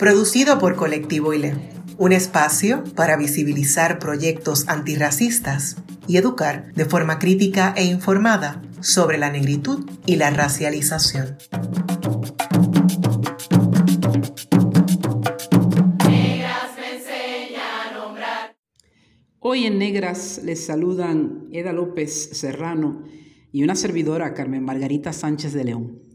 producido por Colectivo ILE, un espacio para visibilizar proyectos antirracistas y educar de forma crítica e informada sobre la negritud y la racialización. Hoy en Negras les saludan Eda López Serrano y una servidora, Carmen Margarita Sánchez de León.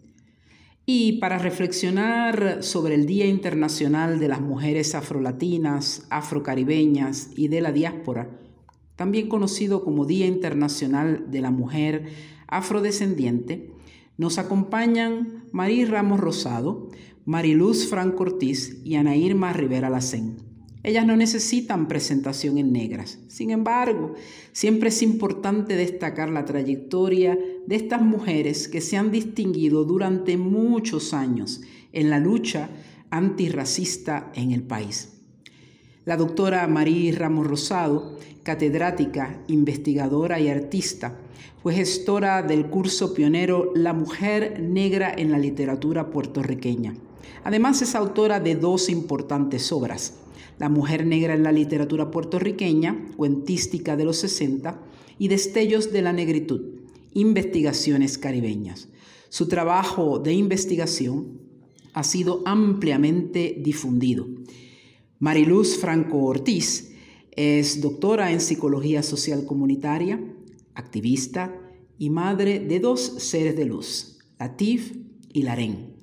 Y para reflexionar sobre el Día Internacional de las Mujeres Afrolatinas, Afrocaribeñas y de la Diáspora, también conocido como Día Internacional de la Mujer Afrodescendiente, nos acompañan Marí Ramos Rosado, Mariluz Franco Ortiz y Ana Irma Rivera Lacén. Ellas no necesitan presentación en negras. Sin embargo, siempre es importante destacar la trayectoria de estas mujeres que se han distinguido durante muchos años en la lucha antirracista en el país. La doctora María Ramos Rosado, catedrática, investigadora y artista, fue gestora del curso pionero La mujer negra en la literatura puertorriqueña. Además es autora de dos importantes obras, la mujer negra en la literatura puertorriqueña, cuentística de los 60, y Destellos de la negritud, investigaciones caribeñas. Su trabajo de investigación ha sido ampliamente difundido. Mariluz Franco Ortiz es doctora en psicología social comunitaria, activista y madre de dos seres de luz, Latif y Larén.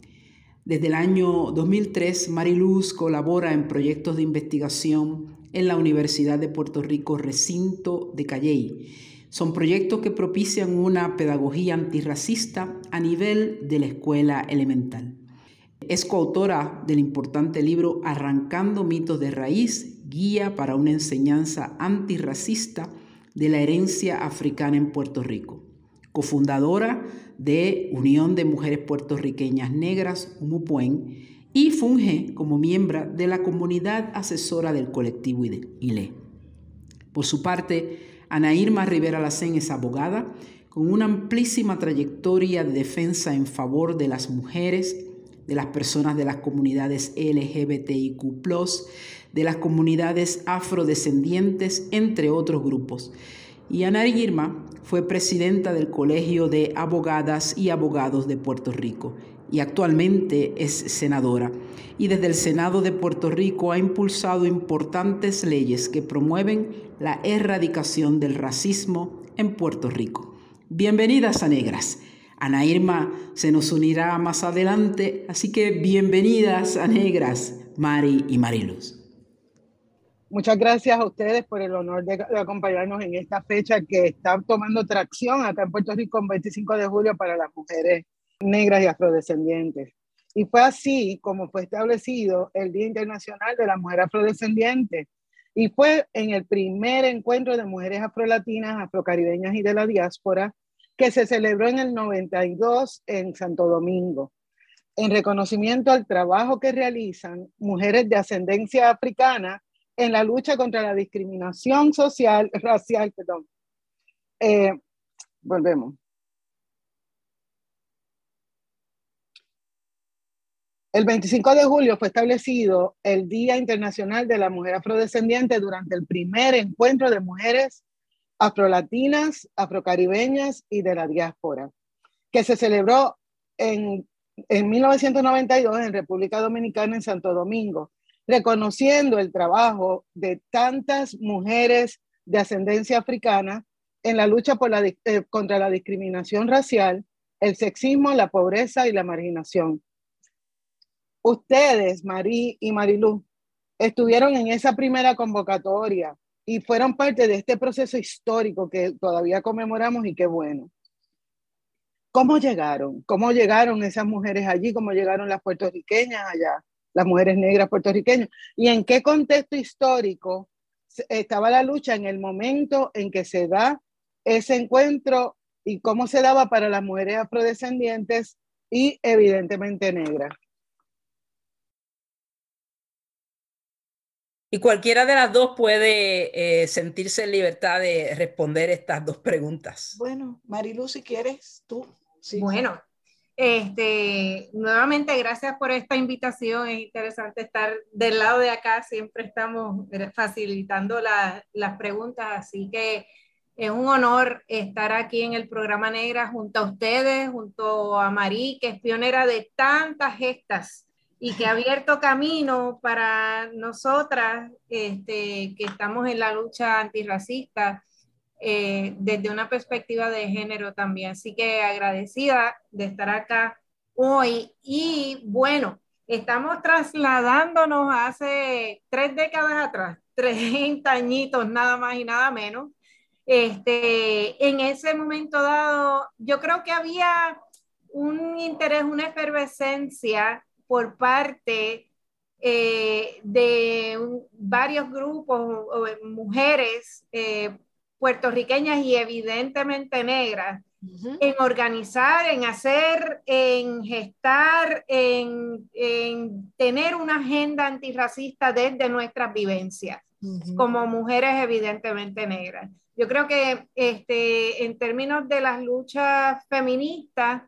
Desde el año 2003, Mariluz colabora en proyectos de investigación en la Universidad de Puerto Rico Recinto de Calley. Son proyectos que propician una pedagogía antirracista a nivel de la escuela elemental. Es coautora del importante libro Arrancando mitos de raíz, guía para una enseñanza antirracista de la herencia africana en Puerto Rico. Cofundadora de Unión de Mujeres Puertorriqueñas Negras, UMUPUEN, y funge como miembro de la comunidad asesora del colectivo ILE. Por su parte, Ana Irma Rivera Lacén es abogada con una amplísima trayectoria de defensa en favor de las mujeres, de las personas de las comunidades LGBTIQ, de las comunidades afrodescendientes, entre otros grupos. Y Ana Irma fue presidenta del Colegio de Abogadas y Abogados de Puerto Rico y actualmente es senadora. Y desde el Senado de Puerto Rico ha impulsado importantes leyes que promueven la erradicación del racismo en Puerto Rico. Bienvenidas a Negras. Ana Irma se nos unirá más adelante, así que bienvenidas a Negras, Mari y Mariluz. Muchas gracias a ustedes por el honor de, acompañarnos en esta fecha que está tomando tracción acá en Puerto Rico el 25 de julio para las mujeres negras y afrodescendientes. Y fue así como fue establecido el Día Internacional de la Mujer Afrodescendiente. Y fue en el primer encuentro de mujeres afrolatinas, afrocaribeñas y de la diáspora que se celebró en el 92 en Santo Domingo, en reconocimiento al trabajo que realizan mujeres de ascendencia africana en la lucha contra la discriminación social, racial, perdón. Eh, volvemos. El 25 de julio fue establecido el Día Internacional de la Mujer Afrodescendiente durante el primer encuentro de mujeres afrolatinas, afrocaribeñas y de la diáspora, que se celebró en, en 1992 en República Dominicana, en Santo Domingo, reconociendo el trabajo de tantas mujeres de ascendencia africana en la lucha eh, contra la discriminación racial, el sexismo, la pobreza y la marginación. Ustedes, Marí y Marilú, estuvieron en esa primera convocatoria y fueron parte de este proceso histórico que todavía conmemoramos y qué bueno. ¿Cómo llegaron? ¿Cómo llegaron esas mujeres allí? ¿Cómo llegaron las puertorriqueñas allá? Las mujeres negras puertorriqueñas. ¿Y en qué contexto histórico estaba la lucha en el momento en que se da ese encuentro y cómo se daba para las mujeres afrodescendientes y evidentemente negras? Y cualquiera de las dos puede eh, sentirse en libertad de responder estas dos preguntas. Bueno, Marilu, si quieres, tú. Sí. Bueno, este, nuevamente gracias por esta invitación. Es interesante estar del lado de acá. Siempre estamos facilitando las preguntas, así que es un honor estar aquí en el programa Negra junto a ustedes, junto a Marí, que es pionera de tantas gestas y que ha abierto camino para nosotras este, que estamos en la lucha antirracista eh, desde una perspectiva de género también. Así que agradecida de estar acá hoy. Y bueno, estamos trasladándonos hace tres décadas atrás, 30 añitos nada más y nada menos. Este, en ese momento dado, yo creo que había un interés, una efervescencia por parte eh, de varios grupos o, mujeres eh, puertorriqueñas y evidentemente negras en organizar, en hacer, en gestar, en, tener una agenda antirracista desde nuestras vivencias, como mujeres evidentemente negras. Yo creo que este, en términos de las luchas feministas,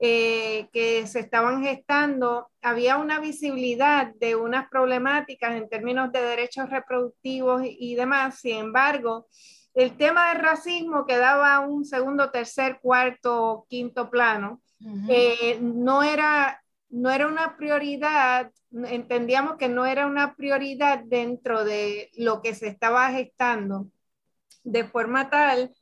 eh, que se estaban gestando, había una visibilidad de unas problemáticas en términos de derechos reproductivos y, demás. Sin embargo, el tema del racismo quedaba un segundo, tercer, cuarto, quinto plano. Eh, no, era, no era una prioridad, entendíamos que no era una prioridad dentro de lo que se estaba gestando, de forma tal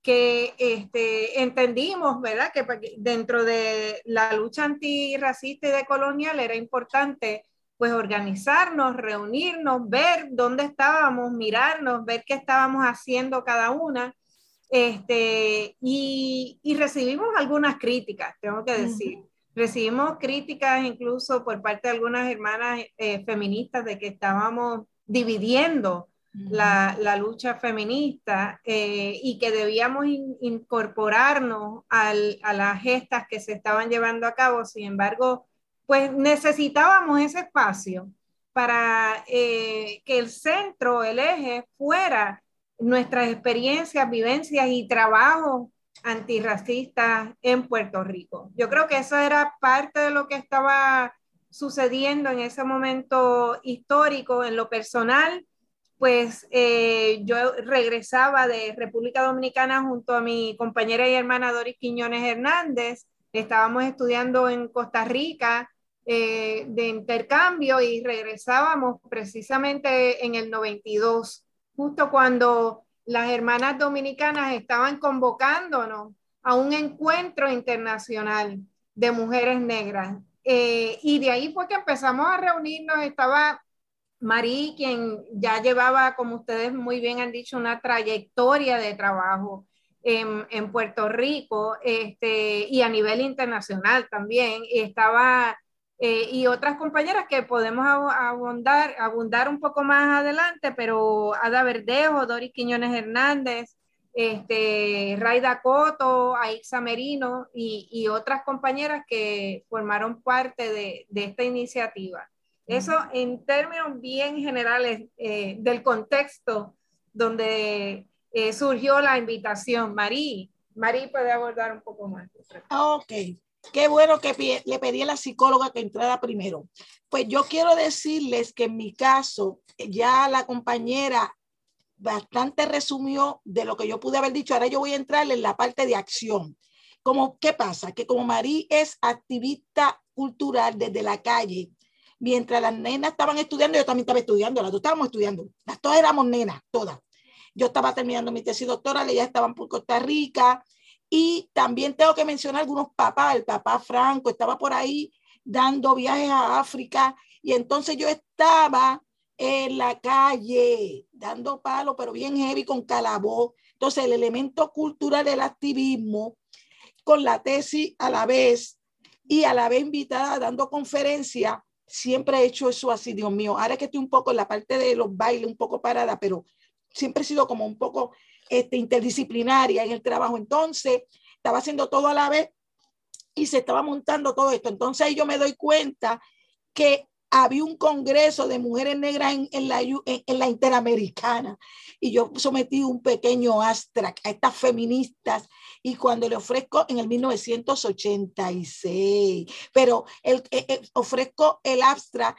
que este, entendimos, ¿verdad? Que dentro de la lucha antirracista y decolonial era importante pues organizarnos, reunirnos, ver dónde estábamos, mirarnos, ver qué estábamos haciendo cada una. Este, y, y recibimos algunas críticas, tengo que decir. Recibimos críticas incluso por parte de algunas hermanas eh, feministas de que estábamos dividiendo la, la, lucha feminista eh, y que debíamos incorporarnos al, a las gestas que se estaban llevando a cabo. Sin embargo, pues necesitábamos ese espacio para eh, que el centro, el eje, fuera nuestras experiencias, vivencias y trabajos antirracistas en Puerto Rico. Yo creo que eso era parte de lo que estaba sucediendo en ese momento histórico, en lo personal, pues eh, yo regresaba de República Dominicana junto a mi compañera y hermana Doris Quiñones Hernández. Estábamos estudiando en Costa Rica eh, de intercambio y regresábamos precisamente en el 92, justo cuando las hermanas dominicanas estaban convocándonos a un encuentro internacional de mujeres negras. Eh, y de ahí fue que empezamos a reunirnos, estaba Marí, quien ya llevaba, como ustedes muy bien han dicho, una trayectoria de trabajo en, en Puerto Rico este, y a nivel internacional también, y estaba, eh, y otras compañeras que podemos abundar, abundar un poco más adelante, pero Ada Verdejo, Doris Quiñones Hernández, este, Raida Coto, Aixa Merino y, y, otras compañeras que formaron parte de, de esta iniciativa. Eso en términos bien generales eh, del contexto donde eh, surgió la invitación. Marí, Marí puede abordar un poco más. Ok, qué bueno que le pedí a la psicóloga que entrara primero. Pues yo quiero decirles que en mi caso, ya la compañera bastante resumió de lo que yo pude haber dicho. Ahora yo voy a entrar en la parte de acción. Como, ¿Qué pasa? Que como Marí es activista cultural desde la calle, mientras las nenas estaban estudiando, yo también estaba estudiando, las dos estábamos estudiando, las dos éramos nenas, todas. Yo estaba terminando mi tesis doctoral, ellas estaban por Costa Rica, y también tengo que mencionar algunos papás, el papá Franco estaba por ahí dando viajes a África, y entonces yo estaba en la calle dando palo, pero bien heavy con calabó. Entonces el elemento cultural del activismo con la tesis a la vez y a la vez invitada dando conferencia siempre he hecho eso así, Dios mío. Ahora que estoy un poco en la parte de los bailes, un poco parada, pero siempre he sido como un poco este, interdisciplinaria en el trabajo. Entonces, estaba haciendo todo a la vez y se estaba montando todo esto. Entonces ahí yo me doy cuenta que había un congreso de mujeres negras en, la, en, la, Interamericana y yo sometí un pequeño abstract a estas feministas y cuando le ofrezco en el 1986, pero el, el, eh, eh, ofrezco el abstract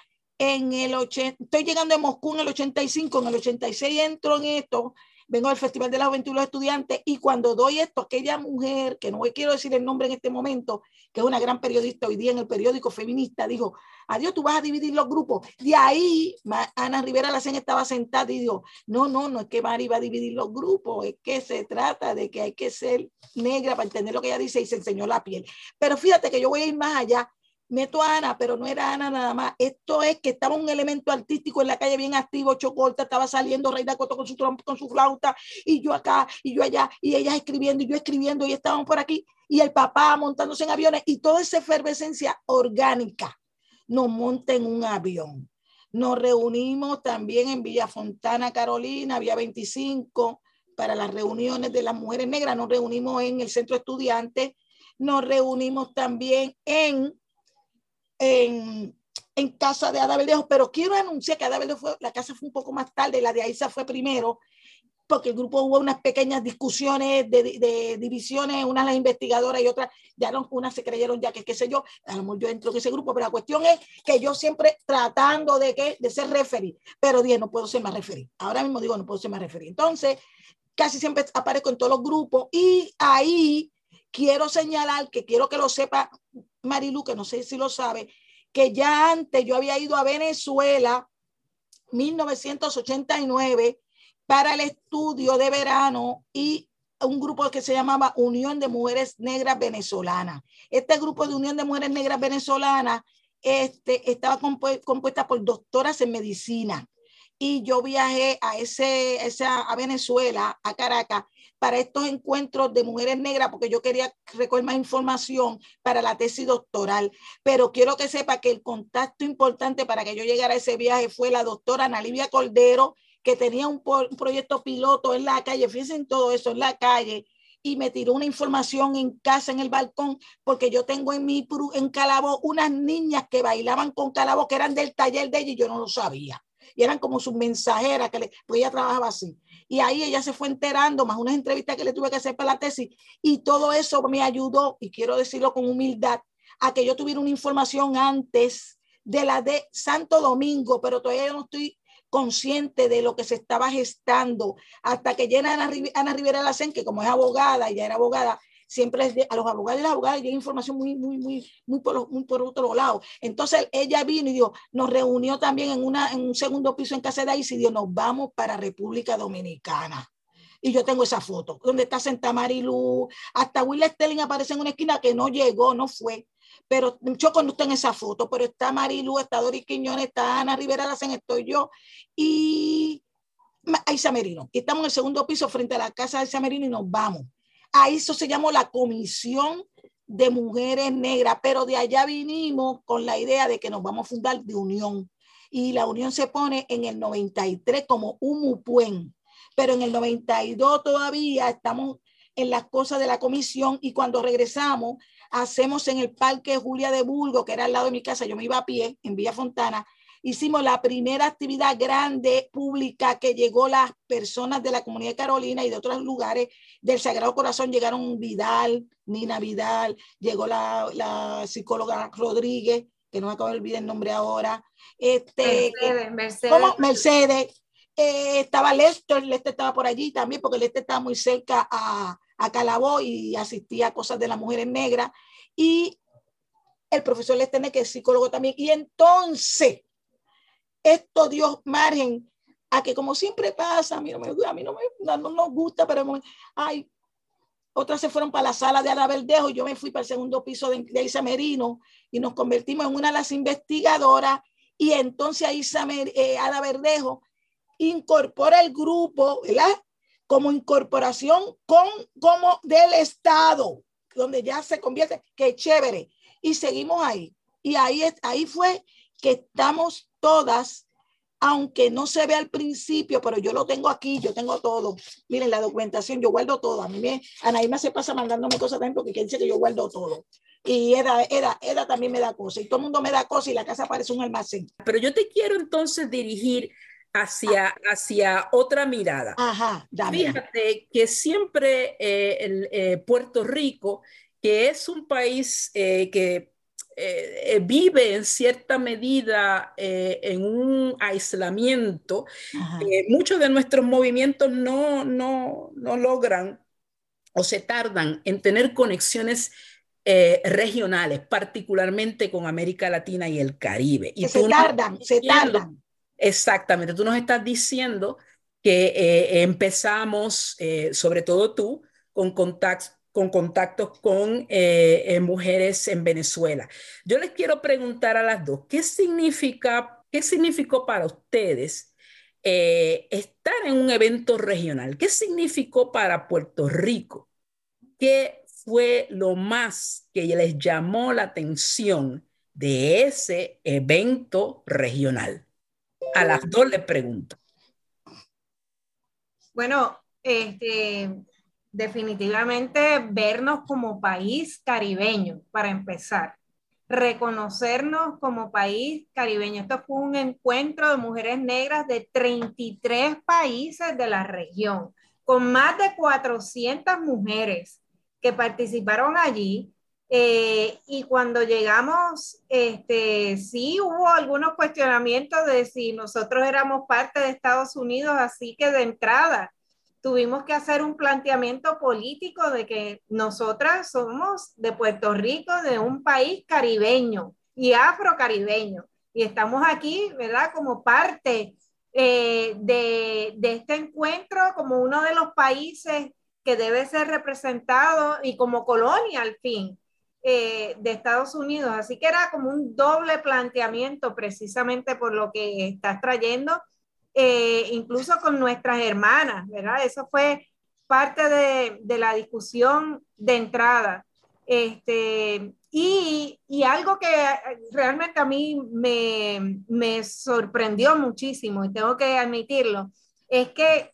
en el 80, estoy llegando a Moscú en el 85, en el 86 entro en esto vengo del Festival de la Juventud y los Estudiantes y cuando doy esto, aquella mujer, que no quiero decir el nombre en este momento, que es una gran periodista hoy día en el periódico feminista, dijo, adiós, tú vas a dividir los grupos. De ahí, Ana Rivera Lacen estaba sentada y dijo, no, no, no es que Mari va a dividir los grupos, es que se trata de que hay que ser negra para entender lo que ella dice y se enseñó la piel. Pero fíjate que yo voy a ir más allá meto a Ana, pero no era Ana nada más. Esto es que estaba un elemento artístico en la calle bien activo, Chocolta, estaba saliendo Reina Coto con su trompa, con su flauta, y yo acá, y yo allá, y ella escribiendo, y yo escribiendo, y estábamos por aquí, y el papá montándose en aviones, y toda esa efervescencia orgánica nos monta en un avión. Nos reunimos también en Villa Fontana, Carolina, Vía 25, para las reuniones de las mujeres negras. Nos reunimos en el centro estudiante, nos reunimos también en en, en casa de Ada Verdejo, pero quiero anunciar que Ada Verdejo fue, la casa fue un poco más tarde, la de Aiza fue primero, porque el grupo hubo unas pequeñas discusiones de, de, divisiones, unas las investigadoras y otras, ya no, unas se creyeron ya que qué sé yo, a lo mejor yo entro en ese grupo, pero la cuestión es que yo siempre tratando de, que, de ser referí, pero dije, no puedo ser más referí. Ahora mismo digo, no puedo ser más referí. Entonces, casi siempre aparezco en todos los grupos y ahí quiero señalar que quiero que lo sepa Marilu, que no sé si lo sabe, que ya antes yo había ido a Venezuela, 1989, para el estudio de verano y un grupo que se llamaba Unión de Mujeres Negras Venezolanas. Este grupo de Unión de Mujeres Negras Venezolanas este, estaba compuesta por doctoras en medicina. Y yo viajé a, ese, a Venezuela, a Caracas, para estos encuentros de mujeres negras porque yo quería recoger más información para la tesis doctoral. Pero quiero que sepa que el contacto importante para que yo llegara a ese viaje fue la doctora Ana Livia Cordero, que tenía un, proyecto piloto en la calle, fíjense en todo eso, en la calle, y me tiró una información en casa, en el balcón, porque yo tengo en mi en Calabo unas niñas que bailaban con Calabo, que eran del taller de ella y yo no lo sabía. Y eran como sus mensajeras, que le, pues ella trabajaba así. Y ahí ella se fue enterando, más unas entrevistas que le tuve que hacer para la tesis. Y todo eso me ayudó, y quiero decirlo con humildad, a que yo tuviera una información antes de la de Santo Domingo, pero todavía no estoy consciente de lo que se estaba gestando hasta que llena Ana, Ana Rivera Lacen, que como es abogada, ya era abogada, siempre es a los abogados y las abogadas llega información muy, muy, muy, muy por, otro lado. Entonces ella vino y dijo, nos reunió también en, una, en un segundo piso en casa de ahí y dijo, nos vamos para República Dominicana. Y yo tengo esa foto, donde está Santa Marilu, hasta Will Stelling aparece en una esquina que no llegó, no fue. Pero yo cuando está en esa foto, pero está Marilu, está Doris Quiñones, está Ana Rivera Lacen, estoy yo. Y Aisa Merino. Y estamos en el segundo piso frente a la casa de Aisa Merino y nos vamos. A eso se llamó la Comisión de Mujeres Negras, pero de allá vinimos con la idea de que nos vamos a fundar de unión. Y la unión se pone en el 93 como UMUPUEN, pero en el 92 todavía estamos en las cosas de la comisión y cuando regresamos hacemos en el Parque Julia de Burgo, que era al lado de mi casa, yo me iba a pie en Villa Fontana, hicimos la primera actividad grande pública que llegó las personas de la comunidad de Carolina y de otros lugares del Sagrado Corazón. Llegaron Vidal, Nina Vidal, llegó la, la psicóloga Rodríguez, que no me acabo de olvidar el nombre ahora. Este, Mercedes, Mercedes. ¿Cómo? Mercedes. Eh, estaba Lester, Lester estaba por allí también, porque Lester estaba muy cerca a, a Calabó y asistía a cosas de las mujeres negras. Y el profesor Lester, que es psicólogo también. Y entonces, esto dio margen a que como siempre pasa, a mí no me, a mí no, me, no, nos gusta, pero ay, otras se fueron para la sala de Ada Verdejo y yo me fui para el segundo piso de, de Isa y nos convertimos en una de las investigadoras y entonces Isa eh, Ada Verdejo incorpora el grupo, ¿verdad? Como incorporación con, como del Estado, donde ya se convierte, que chévere. Y seguimos ahí. Y ahí, ahí fue que estamos todas aunque no se ve al principio, pero yo lo tengo aquí, yo tengo todo. Miren, la documentación, yo guardo todo. A mí me, Anaíma se pasa mandándome cosas también porque dice que yo guardo todo. Y Eda, Eda, Eda también me da cosas. Y todo el mundo me da cosas y la casa parece un almacén. Pero yo te quiero entonces dirigir hacia, hacia otra mirada. Ajá, dame. Fíjate que siempre eh, el, eh, Puerto Rico, que es un país eh, que eh, eh, vive en cierta medida eh, en un aislamiento, muchos de nuestros movimientos no, no, no, logran o se tardan en tener conexiones regionales, particularmente con América Latina y el Caribe. Y se tardan, se tardan. Exactamente, tú nos estás diciendo que empezamos, sobre todo tú, con contactos con contactos con eh, eh, mujeres en Venezuela. Yo les quiero preguntar a las dos, ¿qué significa, qué significó para ustedes eh, estar en un evento regional? ¿Qué significó para Puerto Rico? ¿Qué fue lo más que les llamó la atención de ese evento regional? A las dos les pregunto. Bueno, este, definitivamente vernos como país caribeño, para empezar. Reconocernos como país caribeño. Esto fue un encuentro de mujeres negras de 33 países de la región, con más de 400 mujeres que participaron allí. Eh, y cuando llegamos, este, sí hubo algunos cuestionamientos de si nosotros éramos parte de Estados Unidos, así que de entrada tuvimos que hacer un planteamiento político de que nosotras somos de Puerto Rico, de un país caribeño y afrocaribeño. Y estamos aquí, ¿verdad? Como parte eh, de, de, este encuentro, como uno de los países que debe ser representado y como colonia al fin eh, de Estados Unidos. Así que era como un doble planteamiento precisamente por lo que estás trayendo eh, incluso con nuestras hermanas, ¿verdad? Eso fue parte de, de la discusión de entrada. Este, y, y, algo que realmente a mí me, me, sorprendió muchísimo, y tengo que admitirlo, es que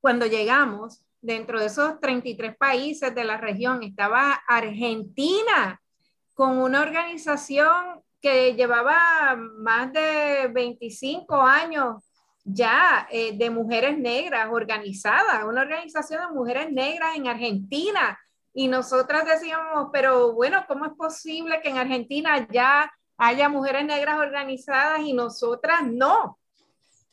cuando llegamos, dentro de esos 33 países de la región, estaba Argentina con una organización que llevaba más de 25 años ya eh, de mujeres negras organizadas, una organización de mujeres negras en Argentina. Y nosotras decíamos, pero bueno, ¿cómo es posible que en Argentina ya haya mujeres negras organizadas y nosotras no?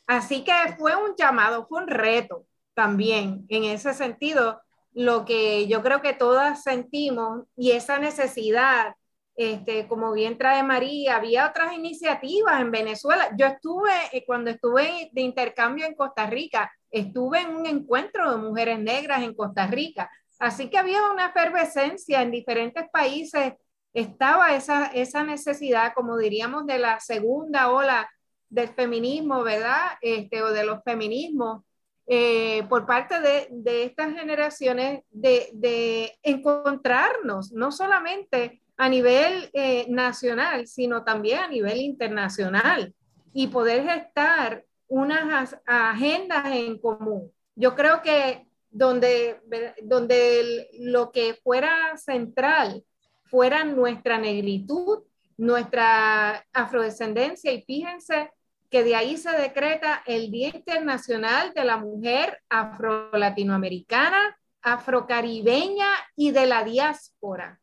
Así que fue un llamado, fue un reto también en ese sentido, lo que yo creo que todas sentimos y esa necesidad este, como bien trae María, había otras iniciativas en Venezuela. Yo estuve, eh, cuando estuve de intercambio en Costa Rica, estuve en un encuentro de mujeres negras en Costa Rica. Así que había una efervescencia en diferentes países, estaba esa, esa necesidad, como diríamos, de la segunda ola del feminismo, ¿verdad? Este, o de los feminismos, eh, por parte de, de estas generaciones, de, de encontrarnos, no solamente a nivel eh, nacional, sino también a nivel internacional y poder gestar unas agendas en común. Yo creo que donde, donde lo que fuera central fuera nuestra negritud, nuestra afrodescendencia y fíjense que de ahí se decreta el Día Internacional de la Mujer Afro-Latinoamericana, Afrocaribeña y de la diáspora.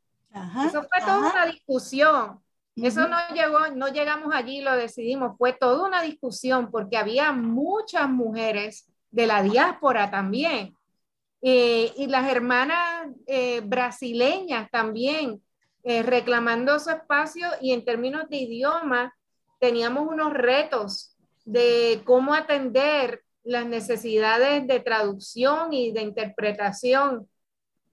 Eso fue toda una discusión. Eso no llegó, no llegamos allí, lo decidimos, fue toda una discusión porque había muchas mujeres de la diáspora también. Eh, y las hermanas eh, brasileñas también eh, reclamando su espacio y en términos de idioma teníamos unos retos de cómo atender las necesidades de traducción y de interpretación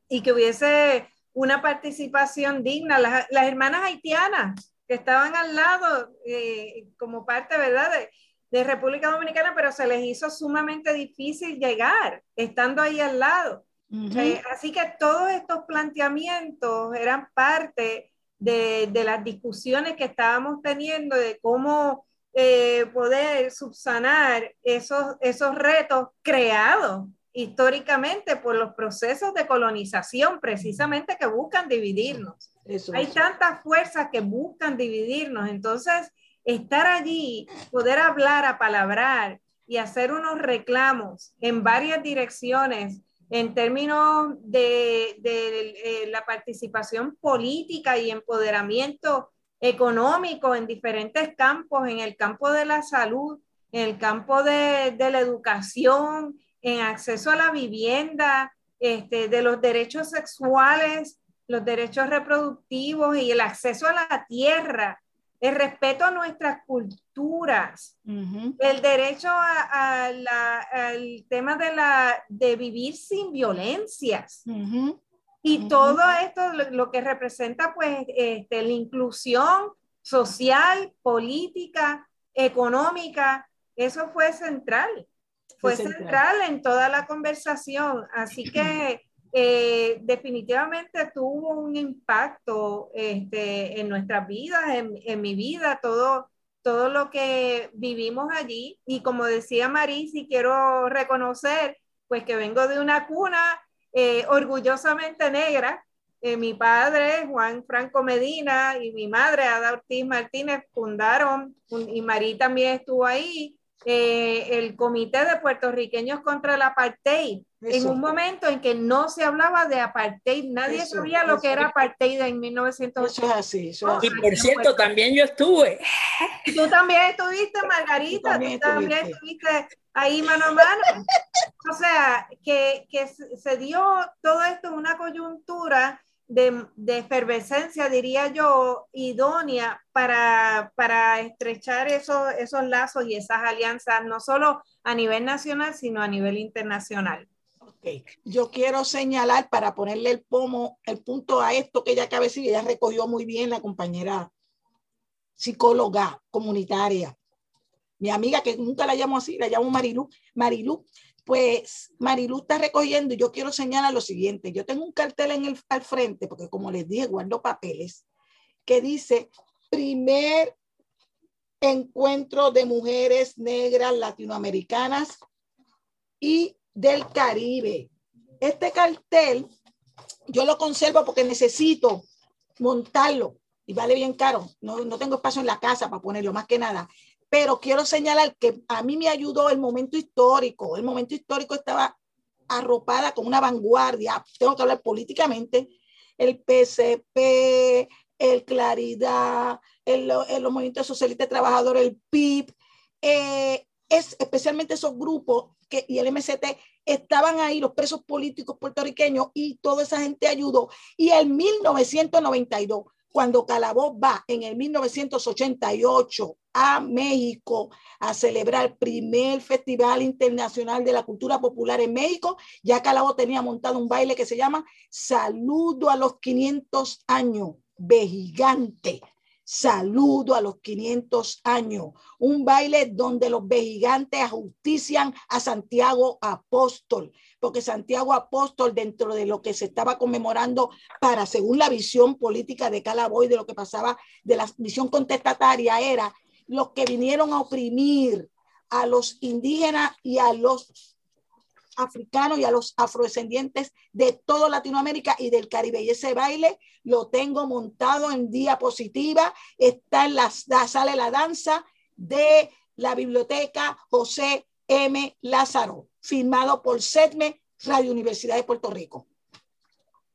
y que hubiese una participación digna. Las, hermanas haitianas que estaban al lado eh, como parte, ¿verdad? De, República Dominicana, pero se les hizo sumamente difícil llegar, estando ahí al lado. Eh, así que todos estos planteamientos eran parte de, de las discusiones que estábamos teniendo de cómo eh, poder subsanar esos, esos retos creados históricamente por los procesos de colonización precisamente que buscan dividirnos. Hay tantas fuerzas que buscan dividirnos, entonces estar allí, poder hablar, a palabrar y hacer unos reclamos en varias direcciones en términos de, de, eh, la participación política y empoderamiento económico en diferentes campos, en el campo de la salud, en el campo de, de la educación, en acceso a la vivienda, este, de los derechos sexuales, los derechos reproductivos y el acceso a la tierra, el respeto a nuestras culturas, el derecho a, al tema de, la, de vivir sin violencias. Y todo esto lo, que representa pues este, la inclusión social, política, económica, eso fue central fue central en toda la conversación. Así que eh, definitivamente tuvo un impacto este, en nuestras vidas, en, mi vida, todo, todo lo que vivimos allí. Y como decía Maris, y quiero reconocer, pues que vengo de una cuna eh, orgullosamente negra. Eh, mi padre, Juan Franco Medina, y mi madre, Ada Ortiz Martínez, fundaron, y Marí también estuvo ahí, eh, el Comité de Puertorriqueños contra el Apartheid, en un momento en que no se hablaba de apartheid, nadie sabía lo que era apartheid en 1980. Eso es así. Y por cierto, también yo estuve. Tú también estuviste, Margarita, tú también, estuviste ahí mano a mano. O sea, que, que se dio todo esto en una coyuntura de, efervescencia, diría yo, idónea para, para estrechar esos, esos lazos y esas alianzas, no solo a nivel nacional, sino a nivel internacional. Okay. Yo quiero señalar para ponerle el pomo, el punto a esto que ella acaba de decir, ella recogió muy bien la compañera psicóloga comunitaria. Mi amiga, que nunca la llamo así, la llamo Marilu. Marilu pues Marilu está recogiendo y yo quiero señalar lo siguiente. Yo tengo un cartel en el, al frente, porque como les dije, guardo papeles, que dice primer encuentro de mujeres negras latinoamericanas y del Caribe. Este cartel yo lo conservo porque necesito montarlo y vale bien caro. No, no tengo espacio en la casa para ponerlo, más que nada pero quiero señalar que a mí me ayudó el momento histórico. El momento histórico estaba arropada con una vanguardia, tengo que hablar políticamente, el PCP, el Claridad, el, los movimientos socialistas trabajadores, el PIB, eh, es especialmente esos grupos que, y el MCT estaban ahí, los presos políticos puertorriqueños, y toda esa gente ayudó. Y en 1992 cuando Calabó va en el 1988 a México a celebrar el primer Festival Internacional de la Cultura Popular en México, ya Calabó tenía montado un baile que se llama Saludo a los 500 años, Vejigante. Saludo a los 500 años, un baile donde los vejigantes ajustician a Santiago Apóstol, porque Santiago Apóstol, dentro de lo que se estaba conmemorando para, según la visión política de Calaboy, de lo que pasaba, de la visión contestataria, era los que vinieron a oprimir a los indígenas y a los africanos y a los afrodescendientes de toda Latinoamérica y del Caribe. Y ese baile lo tengo montado en diapositiva, está en la, sala de la danza de la biblioteca José M. Lázaro firmado por SEDME, Radio Universidad de Puerto Rico.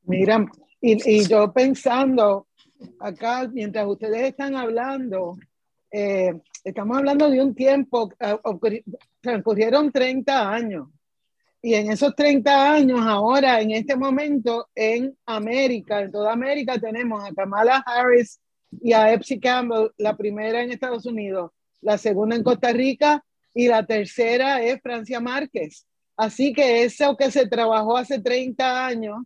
Mira, y, yo pensando acá, mientras ustedes están hablando, eh, estamos hablando de un tiempo, uh, transcurrieron 30 años. Y en esos 30 años, ahora, en este momento, en América, en toda América, tenemos a Kamala Harris y a Epsi Campbell, la primera en Estados Unidos, la segunda en Costa Rica y la tercera es Francia Márquez. Así que eso que se trabajó hace 30 años,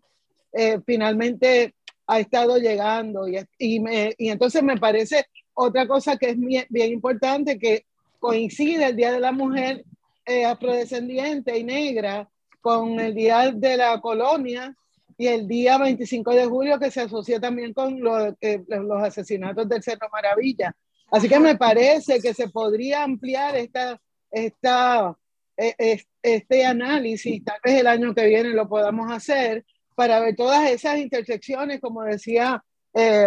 eh, finalmente ha estado llegando. Y, y, entonces me parece otra cosa que es bien, importante, que coincide el Día de la Mujer eh, afrodescendiente y negra con el Día de la Colonia y el día 25 de julio que se asocia también con eh, los asesinatos del Cerro Maravilla. Así que me parece que se podría ampliar esta, esta, e, este análisis, tal vez el año que viene lo podamos hacer, para ver todas esas intersecciones, como decía, eh,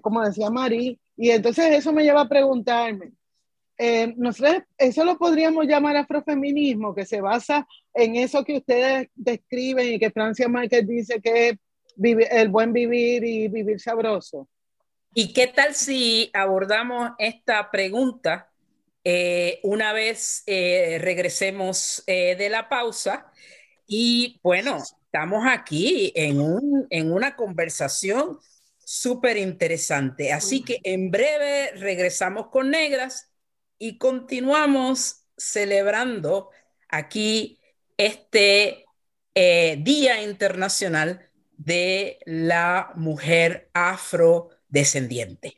como decía Mari, y entonces eso me lleva a preguntarme, eh, nosotros eso lo podríamos llamar afrofeminismo, que se basa en eso que ustedes describen y que Francia Márquez dice que es el buen vivir y vivir sabroso. ¿Y qué tal si abordamos esta pregunta eh, una vez eh, regresemos de la pausa? Y bueno, estamos aquí en, un, en una conversación súper interesante. Así que en breve regresamos con Negras y continuamos celebrando aquí este eh, Día Internacional de la Mujer Afrodescendiente.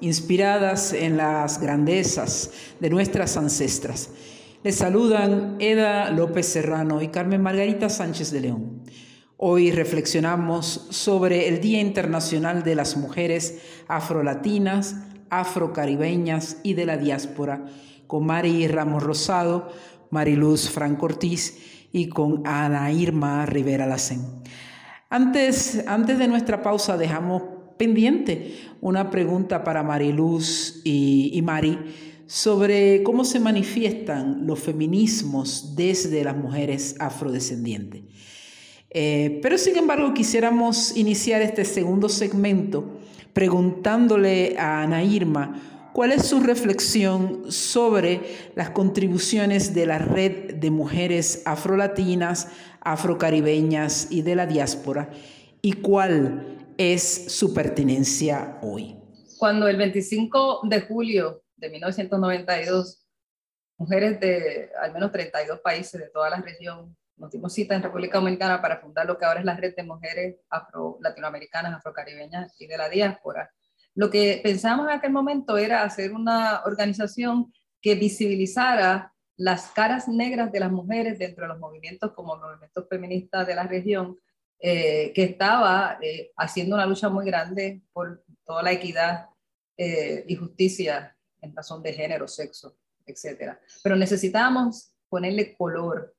inspiradas en las grandezas de nuestras ancestras. Les saludan Eda López Serrano y Carmen Margarita Sánchez de León. Hoy reflexionamos sobre el Día Internacional de las Mujeres Afrolatinas, Afrocaribeñas y de la Diáspora, con Mari Ramos Rosado, Mariluz Franco Ortiz y con Ana Irma Rivera Lacén. Antes, antes de nuestra pausa dejamos pendiente una pregunta para Mariluz y, y Mari sobre cómo se manifiestan los feminismos desde las mujeres afrodescendientes. Eh, pero sin embargo quisiéramos iniciar este segundo segmento preguntándole a Ana Irma cuál es su reflexión sobre las contribuciones de la red de mujeres afrolatinas, afrocaribeñas y de la diáspora y cuál es su pertinencia hoy? Cuando el 25 de julio de 1992, mujeres de al menos 32 países de toda la región nos dimos cita en República Dominicana para fundar lo que ahora es la red de mujeres afro-latinoamericanas, afrocaribeñas y de la diáspora. Lo que pensamos en aquel momento era hacer una organización que visibilizara las caras negras de las mujeres dentro de los movimientos como movimientos feministas de la región eh, que estaba eh, haciendo una lucha muy grande por toda la equidad eh, y justicia en razón de género, sexo, etc. Pero necesitábamos ponerle color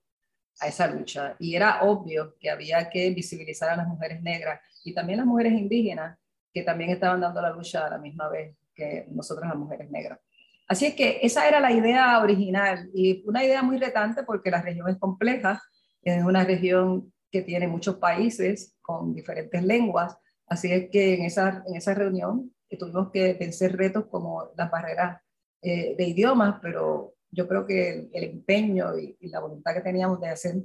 a esa lucha y era obvio que había que visibilizar a las mujeres negras y también las mujeres indígenas que también estaban dando la lucha a la misma vez que nosotras las mujeres negras. Así es que esa era la idea original y una idea muy retante porque la región es compleja, es una región que tiene muchos países con diferentes lenguas. Así es que en esa, en esa reunión tuvimos que vencer retos como las barreras eh, de idiomas, pero yo creo que el, empeño y, la voluntad que teníamos de hacer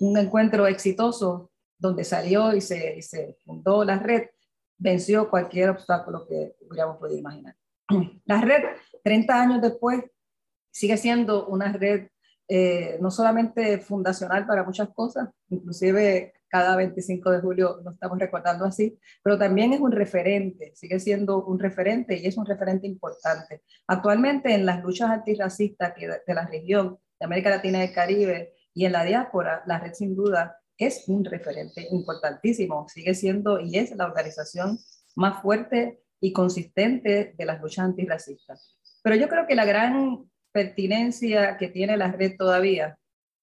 un encuentro exitoso donde salió y se, y se fundó la red, venció cualquier obstáculo que hubiéramos podido imaginar. La red, 30 años después, sigue siendo una red eh, no solamente fundacional para muchas cosas, inclusive cada 25 de julio lo estamos recordando así, pero también es un referente, sigue siendo un referente y es un referente importante. Actualmente en las luchas antirracistas de la región de América Latina y el Caribe y en la diáspora, la red sin duda es un referente importantísimo, sigue siendo y es la organización más fuerte y consistente de las luchas antirracistas. Pero yo creo que la gran pertinencia que tiene la red todavía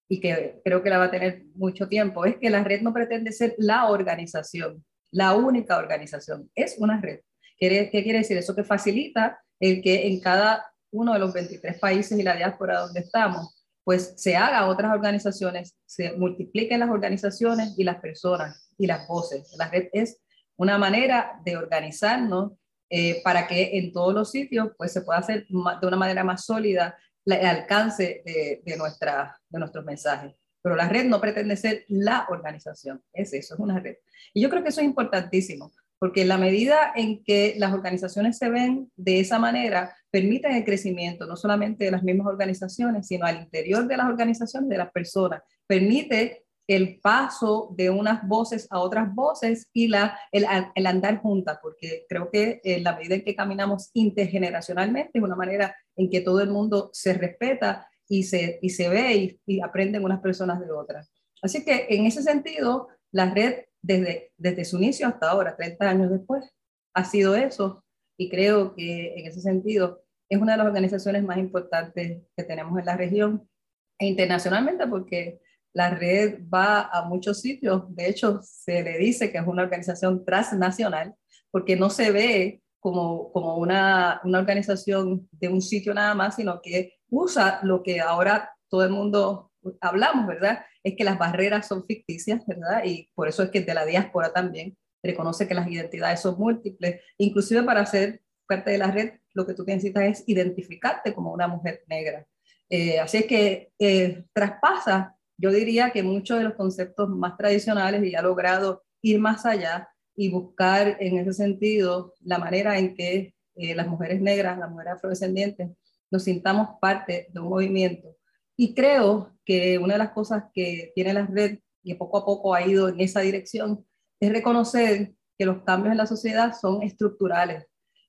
y que creo que la va a tener mucho tiempo, es que la red no pretende ser la organización, la única organización, es una red. ¿Qué, quiere decir? Eso que facilita el que en cada uno de los 23 países y la diáspora donde estamos pues se haga otras organizaciones, se multipliquen las organizaciones y las personas y las voces. La red es una manera de organizarnos eh, para que en todos los sitios pues se pueda hacer de una manera más sólida el alcance de, de, nuestra, de nuestros mensajes. Pero la red no pretende ser la organización, es eso, es una red. Y yo creo que eso es importantísimo, porque la medida en que las organizaciones se ven de esa manera, permiten el crecimiento no solamente de las mismas organizaciones, sino al interior de las organizaciones, de las personas. Permite el paso de unas voces a otras voces y la, el, andar juntas, porque creo que en la medida en que caminamos intergeneracionalmente es una manera en que todo el mundo se respeta y se, y se ve y, y aprenden unas personas de otras. Así que en ese sentido, la red desde, desde su inicio hasta ahora, 30 años después, ha sido eso. Y creo que en ese sentido es una de las organizaciones más importantes que tenemos en la región e internacionalmente porque la red va a muchos sitios. De hecho, se le dice que es una organización transnacional porque no se ve como, como una, una organización de un sitio nada más, sino que usa lo que ahora todo el mundo hablamos, ¿verdad? Es que las barreras son ficticias, ¿verdad? Y por eso es que de la diáspora también reconoce que las identidades son múltiples, inclusive para ser parte de la red, lo que tú necesitas es identificarte como una mujer negra. Eh, así es que eh, traspasa yo diría que muchos de los conceptos más tradicionales y ha logrado ir más allá y buscar en ese sentido la manera en que eh, las mujeres negras, las mujeres afrodescendientes, nos sintamos parte de un movimiento. Y creo que una de las cosas que tiene la red y poco a poco ha ido en esa dirección es reconocer que los cambios en la sociedad son estructurales,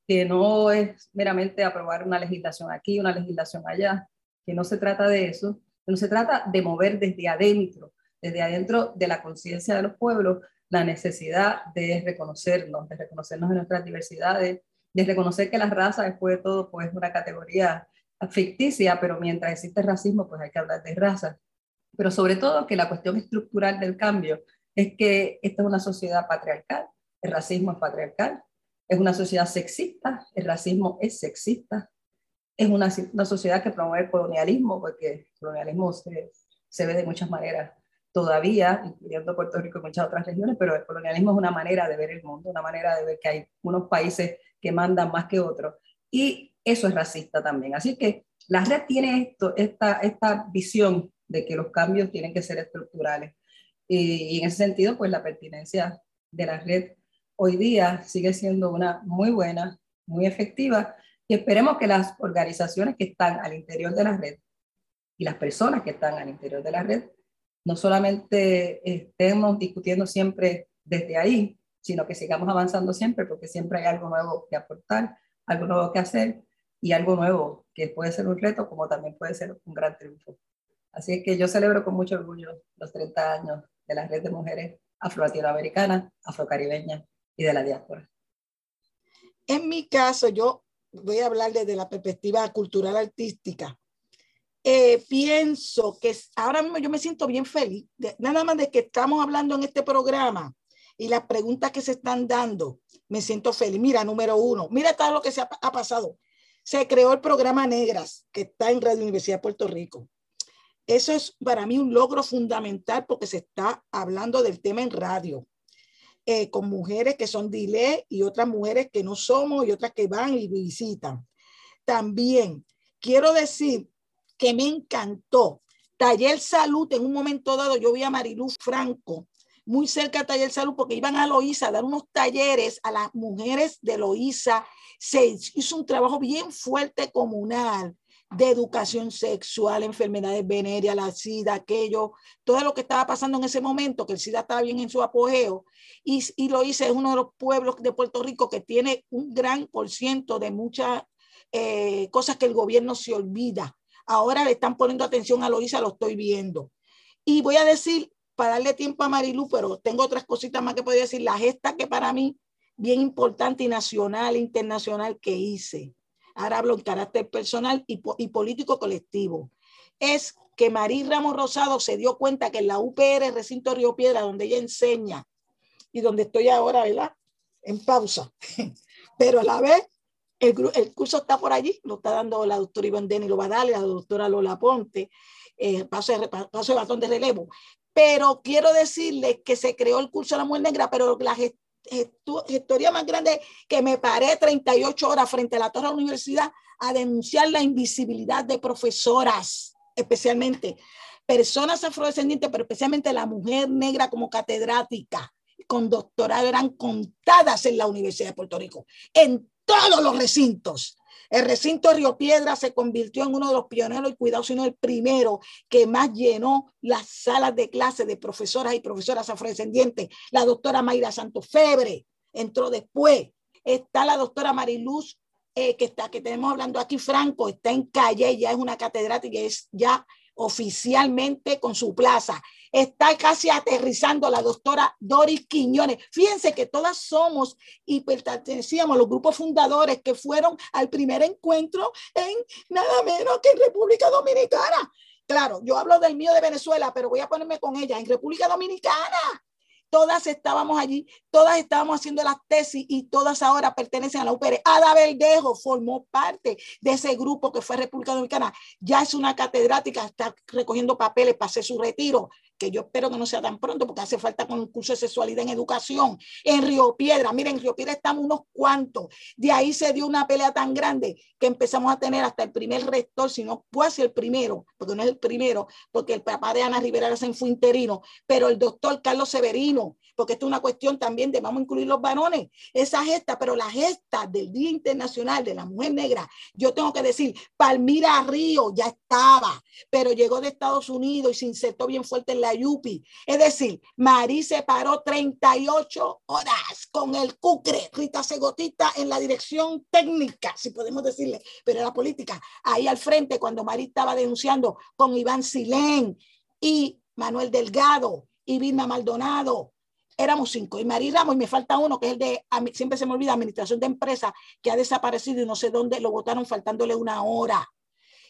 que no es meramente aprobar una legislación aquí, una legislación allá, que no se trata de eso, no se trata de mover desde adentro, desde adentro de la conciencia de los pueblos, la necesidad de reconocernos, de reconocernos en nuestras diversidades, de reconocer que la raza, después de todo, pues es una categoría ficticia, pero mientras existe racismo, pues hay que hablar de raza. Pero sobre todo que la cuestión estructural del cambio es que esta es una sociedad patriarcal, el racismo es patriarcal, es una sociedad sexista, el racismo es sexista, es una, una sociedad que promueve el colonialismo, porque el colonialismo se, se ve de muchas maneras todavía, incluyendo Puerto Rico y muchas otras regiones, pero el colonialismo es una manera de ver el mundo, una manera de ver que hay unos países que mandan más que otros. Y eso es racista también. Así que la red tiene esto, esta, esta visión de que los cambios tienen que ser estructurales. Y, y en ese sentido, pues la pertinencia de la red hoy día sigue siendo una muy buena, muy efectiva, y esperemos que las organizaciones que están al interior de la red y las personas que están al interior de la red no solamente estemos discutiendo siempre desde ahí, sino que sigamos avanzando siempre, porque siempre hay algo nuevo que aportar, algo nuevo que hacer y algo nuevo que puede ser un reto, como también puede ser un gran triunfo. Así es que yo celebro con mucho orgullo los 30 años de la red de mujeres afro-latinoamericanas, afrocaribeñas y de la diáspora. En mi caso, yo voy a hablar desde la perspectiva cultural artística. Eh, pienso que ahora mismo yo me siento bien feliz, nada más de que estamos hablando en este programa y las preguntas que se están dando, me siento feliz. Mira, número uno, mira todo lo que se ha, ha pasado. Se creó el programa Negras, que está en Radio Universidad de Puerto Rico. Eso es para mí un logro fundamental porque se está hablando del tema en radio. Eh, con mujeres que son dile y otras mujeres que no somos y otras que van y visitan. También quiero decir que me encantó. Taller Salud, en un momento dado, yo vi a Mariluz Franco muy cerca de Taller Salud porque iban a Loíza a dar unos talleres a las mujeres de Loíza. Se hizo un trabajo bien fuerte comunal de educación sexual, enfermedades venéreas, la SIDA, aquello, todo lo que estaba pasando en ese momento, que el SIDA estaba bien en su apogeo, y, y lo hice, es uno de los pueblos de Puerto Rico que tiene un gran por ciento de muchas eh, cosas que el gobierno se olvida. Ahora le están poniendo atención a Loisa, lo estoy viendo. Y voy a decir, para darle tiempo a Marilu, pero tengo otras cositas más que podría decir, la gesta que para mí bien importante y nacional, internacional que hice ahora hablo en carácter personal y, político colectivo, es que Marí Ramos Rosado se dio cuenta que en la UPR, recinto Río Piedra, donde ella enseña y donde estoy ahora, ¿verdad? En pausa. Pero a la vez, el, curso está por allí, lo está dando la doctora Iván Deni, lo va a dar la doctora Lola Ponte. eh, paso, de, paso de batón de relevo. Pero quiero decirles que se creó el curso de la mujer negra, pero la historia más grande que me paré 38 horas frente a la torre de la universidad a denunciar la invisibilidad de profesoras, especialmente personas afrodescendientes, pero especialmente la mujer negra como catedrática con doctorado eran contadas en la Universidad de Puerto Rico, en todos los recintos. El recinto de Río Piedra se convirtió en uno de los pioneros y cuidado, sino el primero que más llenó las salas de clase de profesoras y profesoras afrodescendientes. La doctora Mayra Santofebre entró después. Está la doctora Mariluz, eh, que está, que tenemos hablando aquí, Franco, está en calle, ya es una catedrática, es ya oficialmente con su plaza. Está casi aterrizando la doctora Doris Quiñones. Fíjense que todas somos y pertenecíamos a los grupos fundadores que fueron al primer encuentro en nada menos que en República Dominicana. Claro, yo hablo del mío de Venezuela, pero voy a ponerme con ella en República Dominicana todas estábamos allí, todas estábamos haciendo las tesis y todas ahora pertenecen a la UPR. Ada Verdejo formó parte de ese grupo que fue República Dominicana. Ya es una catedrática, está recogiendo papeles para hacer su retiro que yo espero que no sea tan pronto porque hace falta con un curso de sexualidad en educación. En Río Piedra, miren, en Río Piedra estamos unos cuantos. De ahí se dio una pelea tan grande que empezamos a tener hasta el primer rector, si no puede ser el primero, porque no es el primero, porque el papá de Ana Rivera se fue interino, pero el doctor Carlos Severino, porque esto es una cuestión también de vamos a incluir los varones, esa gesta, pero la gesta del Día Internacional de la Mujer Negra, yo tengo que decir, Palmira Río ya estaba, pero llegó de Estados Unidos y se insertó bien fuerte en la Yupi. Es decir, Marí se paró 38 horas con el cucre, Rita Segotita en la dirección técnica, si podemos decirle, pero era política. Ahí al frente, cuando Marí estaba denunciando con Iván Silén y Manuel Delgado y Vilma Maldonado éramos cinco. Y María Ramos, y me falta uno, que es el de, siempre se me olvida, Administración de Empresa, que ha desaparecido y no sé dónde lo votaron faltándole una hora.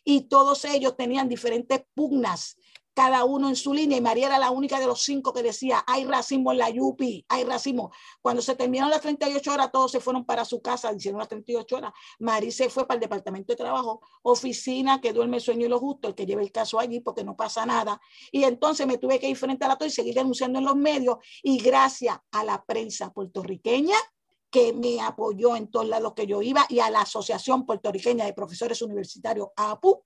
Y todos ellos tenían diferentes pugnas cada uno en su línea, y María era la única de los cinco que decía, hay racismo en la Yupi, hay racismo. Cuando se terminaron las 38 horas, todos se fueron para su casa, hicieron las 38 horas. María se fue para el Departamento de Trabajo, oficina que duerme sueño y lo justo, el que lleve el caso allí porque no pasa nada. Y entonces me tuve que ir frente a la torre y seguir denunciando en los medios, y gracias a la prensa puertorriqueña, que me apoyó en todos lados que yo iba y a la Asociación Puertorriqueña de Profesores Universitarios, APU,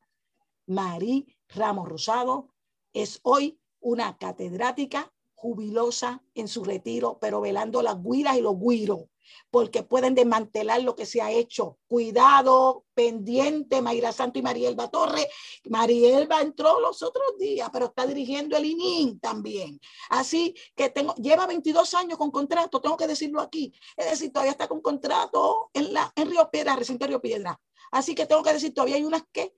Marí Ramos Rosado es hoy una catedrática jubilosa en su retiro, pero velando las guiras y los guiros, porque pueden desmantelar lo que se ha hecho. Cuidado, pendiente, Mayra Santo y Marielba Torre. Marielba entró los otros días, pero está dirigiendo el ININ también. Así que tengo, lleva 22 años con contrato, tengo que decirlo aquí. Es decir, todavía está con contrato en, la, en Río Piedra, recinto Río Piedra. Así que tengo que decir, todavía hay unas que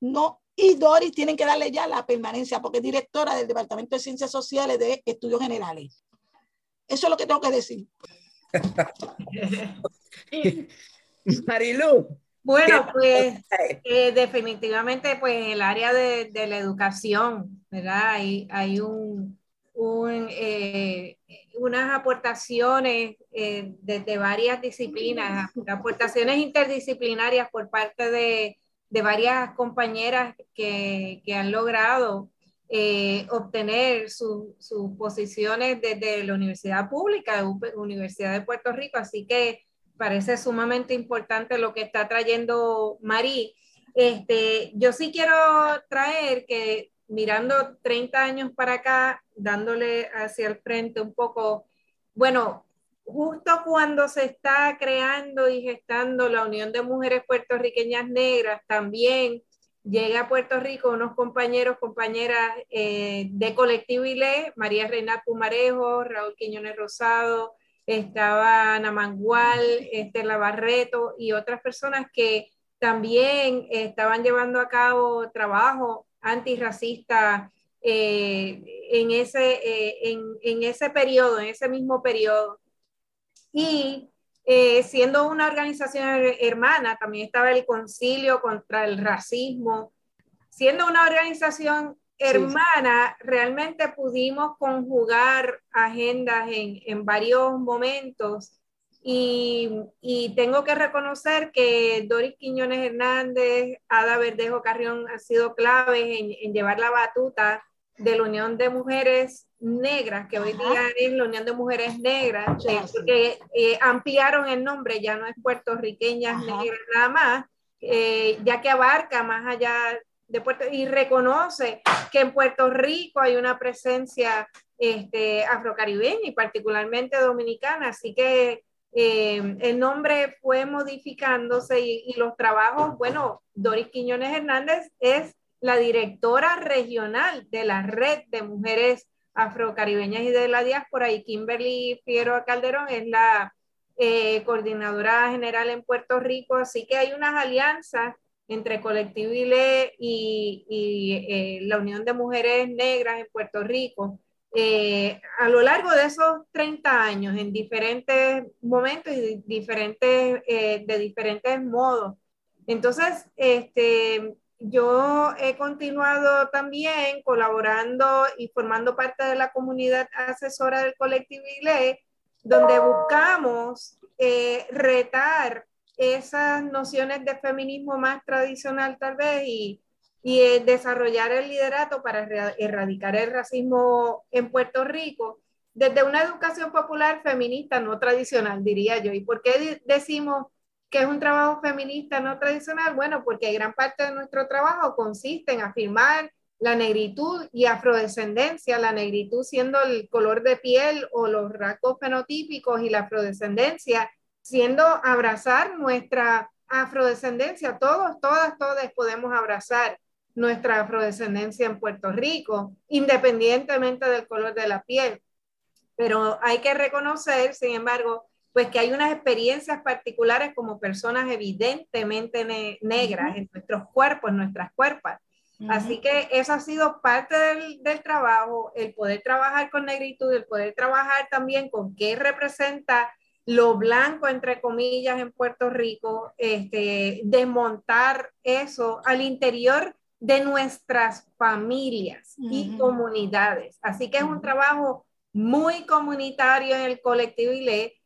no y Doris tienen que darle ya la permanencia porque es directora del Departamento de Ciencias Sociales de Estudios Generales. Eso es lo que tengo que decir. Marilu. Bueno, pues eh, definitivamente pues el área de, la educación, ¿verdad? Hay, hay un, eh, unas aportaciones eh, desde varias disciplinas, aportaciones interdisciplinarias por parte de de varias compañeras que, han logrado eh, obtener sus posiciones desde la Universidad Pública, Universidad de Puerto Rico, así que parece sumamente importante lo que está trayendo Marí. Este, yo sí quiero traer que mirando 30 años para acá, dándole hacia el frente un poco, bueno, justo cuando se está creando y gestando la Unión de Mujeres Puertorriqueñas Negras, también llega a Puerto Rico unos compañeros, compañeras eh, de Colectivo ILE, María Reina Pumarejo, Raúl Quiñones Rosado, estaba Ana Mangual, Estela Barreto y otras personas que también estaban llevando a cabo trabajo antirracista eh, en, ese, eh, en, en ese periodo, en ese mismo periodo. Y eh, siendo una organización hermana, también estaba el Concilio contra el Racismo. Siendo una organización hermana, realmente pudimos conjugar agendas en, en varios momentos Y, y, tengo que reconocer que Doris Quiñones Hernández, Ada Verdejo Carrión han sido claves en, en llevar la batuta de la Unión de Mujeres Negras, que hoy día es la Unión de Mujeres Negras, que eh, ampliaron el nombre, ya no es puertorriqueñas negras nada más, eh, ya que abarca más allá de Puerto y reconoce que en Puerto Rico hay una presencia este, afrocaribeña y particularmente dominicana, así que eh, el nombre fue modificándose y, y, los trabajos, bueno, Doris Quiñones Hernández es la directora regional de la red de mujeres afrocaribeñas y de la diáspora y Kimberly Figueroa Calderón es la eh, coordinadora general en Puerto Rico, así que hay unas alianzas entre Colectivo ILE y, y eh, la Unión de Mujeres Negras en Puerto Rico. Eh, a lo largo de esos 30 años, en diferentes momentos y diferentes, de diferentes modos. Entonces, este, yo he continuado también colaborando y formando parte de la comunidad asesora del colectivo ILE, donde buscamos eh, retar esas nociones de feminismo más tradicional tal vez y, y eh, desarrollar el liderato para erradicar el racismo en Puerto Rico desde una educación popular feminista no tradicional, diría yo. ¿Y por qué decimos que es un trabajo feminista no tradicional? Bueno, porque gran parte de nuestro trabajo consiste en afirmar la negritud y afrodescendencia, la negritud siendo el color de piel o los rasgos fenotípicos y la afrodescendencia siendo abrazar nuestra afrodescendencia. Todos, todas, todas podemos abrazar nuestra afrodescendencia en Puerto Rico, independientemente del color de la piel. Pero hay que reconocer, sin embargo, pues que hay unas experiencias particulares como personas evidentemente negras en nuestros cuerpos, en nuestras cuerpos. Así que eso ha sido parte del, del, trabajo, el poder trabajar con negritud, el poder trabajar también con qué representa lo blanco, entre comillas, en Puerto Rico, este, desmontar eso al interior de nuestras familias y comunidades. Así que es un trabajo muy comunitario en el colectivo ILE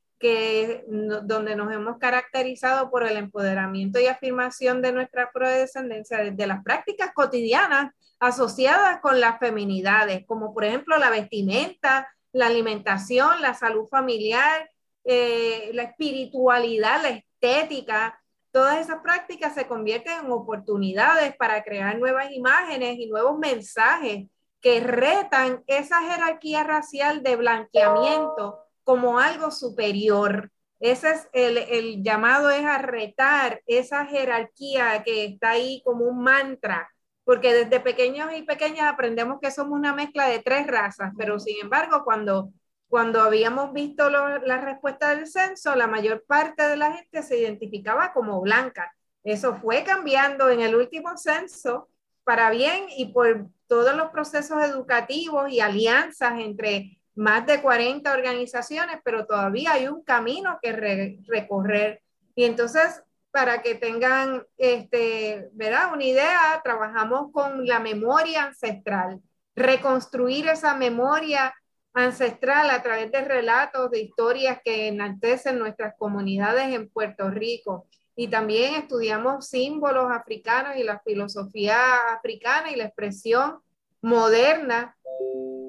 donde nos hemos caracterizado por el empoderamiento y afirmación de nuestra prodescendencia desde las prácticas cotidianas asociadas con las feminidades, como por ejemplo la vestimenta, la alimentación, la salud familiar, eh, la espiritualidad, la estética, todas esas prácticas se convierten en oportunidades para crear nuevas imágenes y nuevos mensajes que retan esa jerarquía racial de blanqueamiento como algo superior. Ese es el, el, llamado es a retar esa jerarquía que está ahí como un mantra, porque desde pequeños y pequeñas aprendemos que somos una mezcla de tres razas, pero sin embargo cuando, cuando habíamos visto lo, la respuesta del censo, la mayor parte de la gente se identificaba como blanca. Eso fue cambiando en el último censo para bien y por todos los procesos educativos y alianzas entre más de 40 organizaciones, pero todavía hay un camino que recorrer. Y entonces, para que tengan este, ¿verdad? una idea, trabajamos con la memoria ancestral, reconstruir esa memoria ancestral a través de relatos, de historias que enaltecen nuestras comunidades en Puerto Rico. Y también estudiamos símbolos africanos y la filosofía africana y la expresión moderna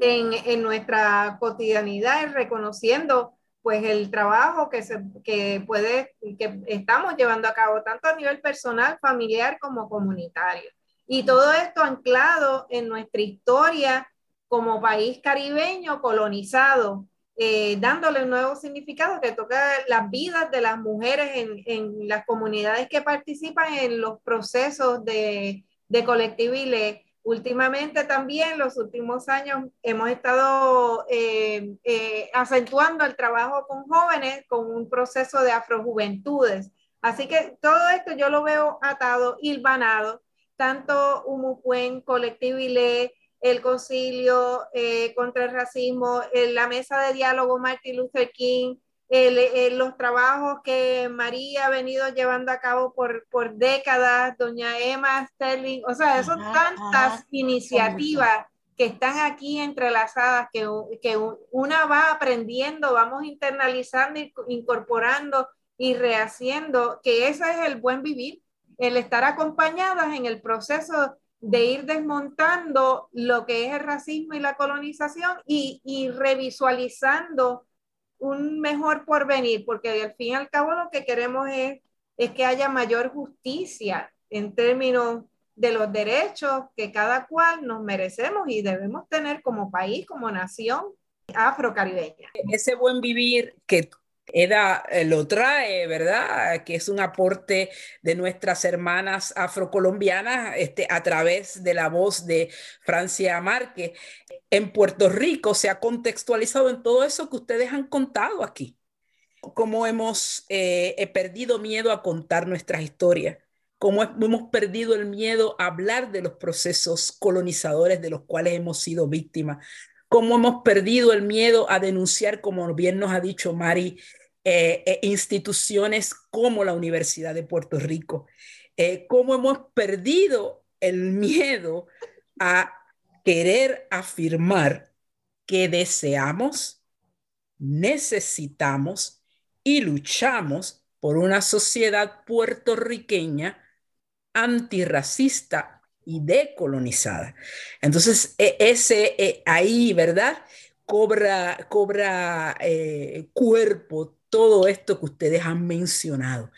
en, nuestra cotidianidad, reconociendo pues el trabajo que, se, que, puede, que estamos llevando a cabo, tanto a nivel personal, familiar como comunitario. Y todo esto anclado en nuestra historia como país caribeño colonizado, eh, dándole un nuevo significado que toca las vidas de las mujeres en, en las comunidades que participan en los procesos de, de colectivo y Últimamente también, los últimos años, hemos estado eh, eh, acentuando el trabajo con jóvenes con un proceso de afrojuventudes. Así que todo esto yo lo veo atado, hilvanado, tanto Umupuen, Colectivo ILE, el Concilio eh, contra el Racismo, la Mesa de Diálogo Martin Luther King, el, los trabajos que María ha venido llevando a cabo por, por décadas, doña Emma Sterling, o sea, son tantas iniciativas que están aquí entrelazadas, que, que una va aprendiendo, vamos internalizando, incorporando y rehaciendo, que ese es el buen vivir, el estar acompañadas en el proceso de ir desmontando lo que es el racismo y la colonización y, y revisualizando un mejor porvenir, porque al fin y al cabo lo que queremos es, es que haya mayor justicia en términos de los derechos que cada cual nos merecemos y debemos tener como país, como nación afrocaribeña. Ese buen vivir que Eda eh, lo trae, ¿verdad? Que es un aporte de nuestras hermanas afrocolombianas este, a través de la voz de Francia Márquez. En Puerto Rico se ha contextualizado en todo eso que ustedes han contado aquí. Cómo hemos eh, perdido miedo a contar nuestras historias, cómo hemos perdido el miedo a hablar de los procesos colonizadores de los cuales hemos sido víctimas, cómo hemos perdido el miedo a denunciar, como bien nos ha dicho Mari, eh, eh, instituciones como la Universidad de Puerto Rico, eh, cómo hemos perdido el miedo a querer afirmar que deseamos, necesitamos y luchamos por una sociedad puertorriqueña antirracista y decolonizada. Entonces, e, ese e, ahí, ¿verdad? Cobra, cobra eh, cuerpo todo esto que ustedes han mencionado.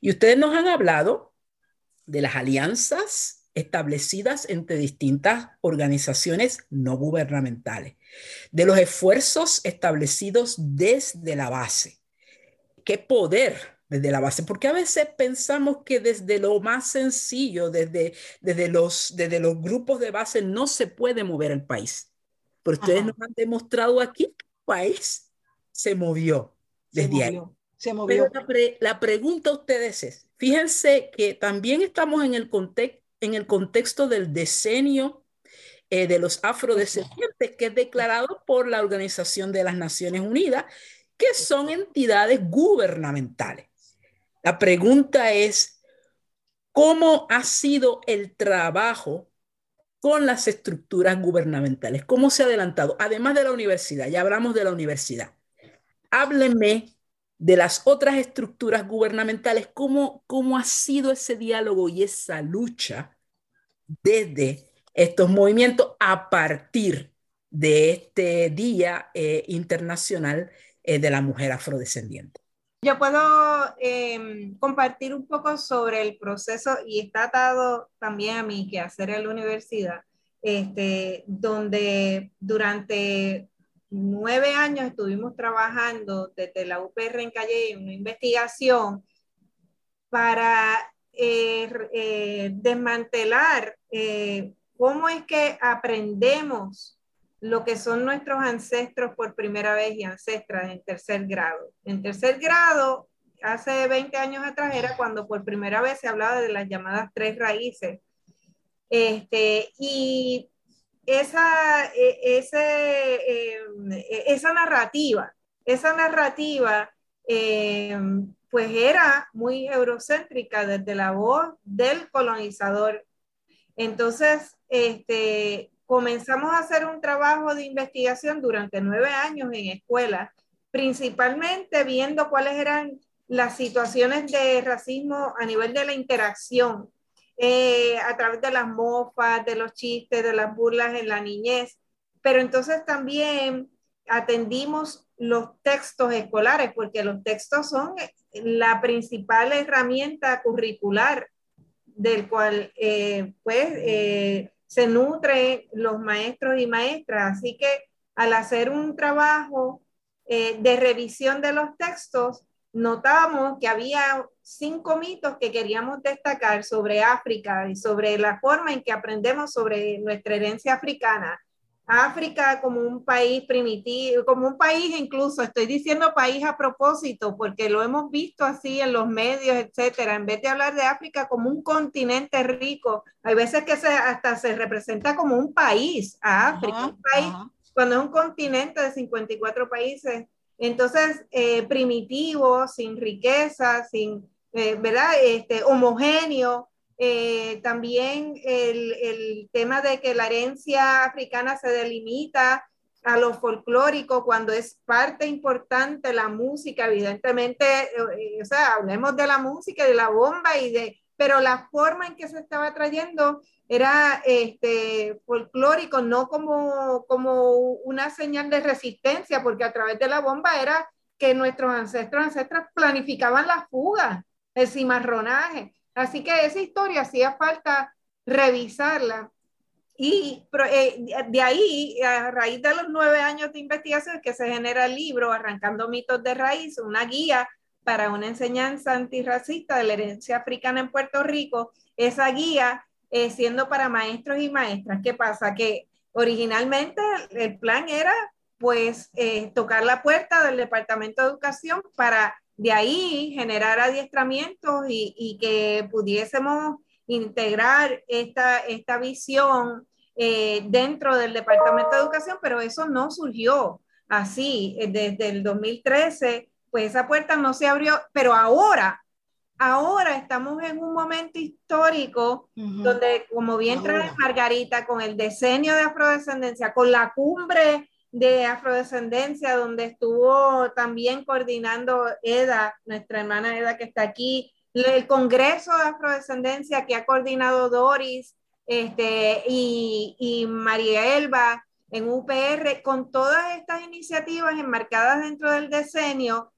Y ustedes nos han hablado de las alianzas establecidas entre distintas organizaciones no gubernamentales, de los esfuerzos establecidos desde la base. ¿Qué poder desde la base, porque a veces pensamos que desde lo más sencillo, desde, desde, los, desde los grupos de base, no se puede mover el país. Pero ustedes nos han demostrado aquí que el país se movió desde ahí. Se movió. Pero la, pregunta a ustedes es, fíjense que también estamos en el, en el contexto del decenio eh, de los afrodescendientes, que es declarado por la Organización de las Naciones Unidas, que son entidades gubernamentales. La pregunta es, ¿cómo ha sido el trabajo con las estructuras gubernamentales? ¿Cómo se ha adelantado? Además de la universidad, ya hablamos de la universidad. Háblenme de las otras estructuras gubernamentales, ¿cómo, cómo ha sido ese diálogo y esa lucha desde estos movimientos a partir de este Día eh, Internacional eh, de la Mujer Afrodescendiente. Yo puedo em, compartir un poco sobre el proceso y está atado también a mi quehacer en la universidad, este, donde durante nueve años estuvimos trabajando desde la UPR en Calle en una investigación para eh, eh, desmantelar eh, cómo es que aprendemos lo que son nuestros ancestros por primera vez y ancestras en tercer grado. En tercer grado, hace 20 años atrás, era cuando por primera vez se hablaba de las llamadas tres raíces. Este, y esa, e, ese, em, e, esa narrativa, esa narrativa, em, pues era muy eurocéntrica desde la voz del colonizador. Entonces, este, comenzamos a hacer un trabajo de investigación durante nueve años en escuelas, principalmente viendo cuáles eran las situaciones de racismo a nivel de la interacción, eh, a través de las mofas, de los chistes, de las burlas en la niñez. Pero entonces también atendimos los textos escolares, porque los textos son la principal herramienta curricular del cual, eh, pues, eh, se nutren los maestros y maestras. Así que al hacer un trabajo eh, de revisión de los textos, notamos que había cinco mitos que queríamos destacar sobre África y sobre la forma en que aprendemos sobre nuestra herencia africana. África como un país primitivo, como un país incluso, estoy diciendo país a propósito, porque lo hemos visto así en los medios, etcétera, en vez de hablar de África como un continente rico, hay veces que se, hasta se representa como un país a África, un país, cuando es un continente de 54 países, entonces eh, primitivo, sin riqueza, sin, eh, ¿verdad? Este, homogéneo, eh, también el, el, tema de que la herencia africana se delimita a lo folclórico cuando es parte importante la música, evidentemente, eh, o sea, hablemos de la música, de la bomba y de, pero la forma en que se estaba trayendo era este, folclórico, no como, como una señal de resistencia, porque a través de la bomba era que nuestros ancestros, ancestras planificaban la fuga, el cimarronaje. Así que esa historia hacía falta revisarla. Y eh, de ahí, a raíz de los nueve años de investigación, que se genera el libro Arrancando mitos de raíz, una guía para una enseñanza antirracista de la herencia africana en Puerto Rico. Esa guía eh, siendo para maestros y maestras. ¿Qué pasa? Que originalmente el plan era pues eh, tocar la puerta del Departamento de Educación para de ahí generar adiestramientos y, y que pudiésemos integrar esta, esta visión eh, dentro del Departamento de Educación, pero eso no surgió así. Desde el 2013, pues esa puerta no se abrió, pero ahora ahora estamos en un momento histórico donde, como bien trae Margarita, con el decenio de afrodescendencia, con la cumbre de afrodescendencia, donde estuvo también coordinando Eda, nuestra hermana Eda que está aquí, el Congreso de Afrodescendencia que ha coordinado Doris este, y, y María Elba en UPR, con todas estas iniciativas enmarcadas dentro del decenio,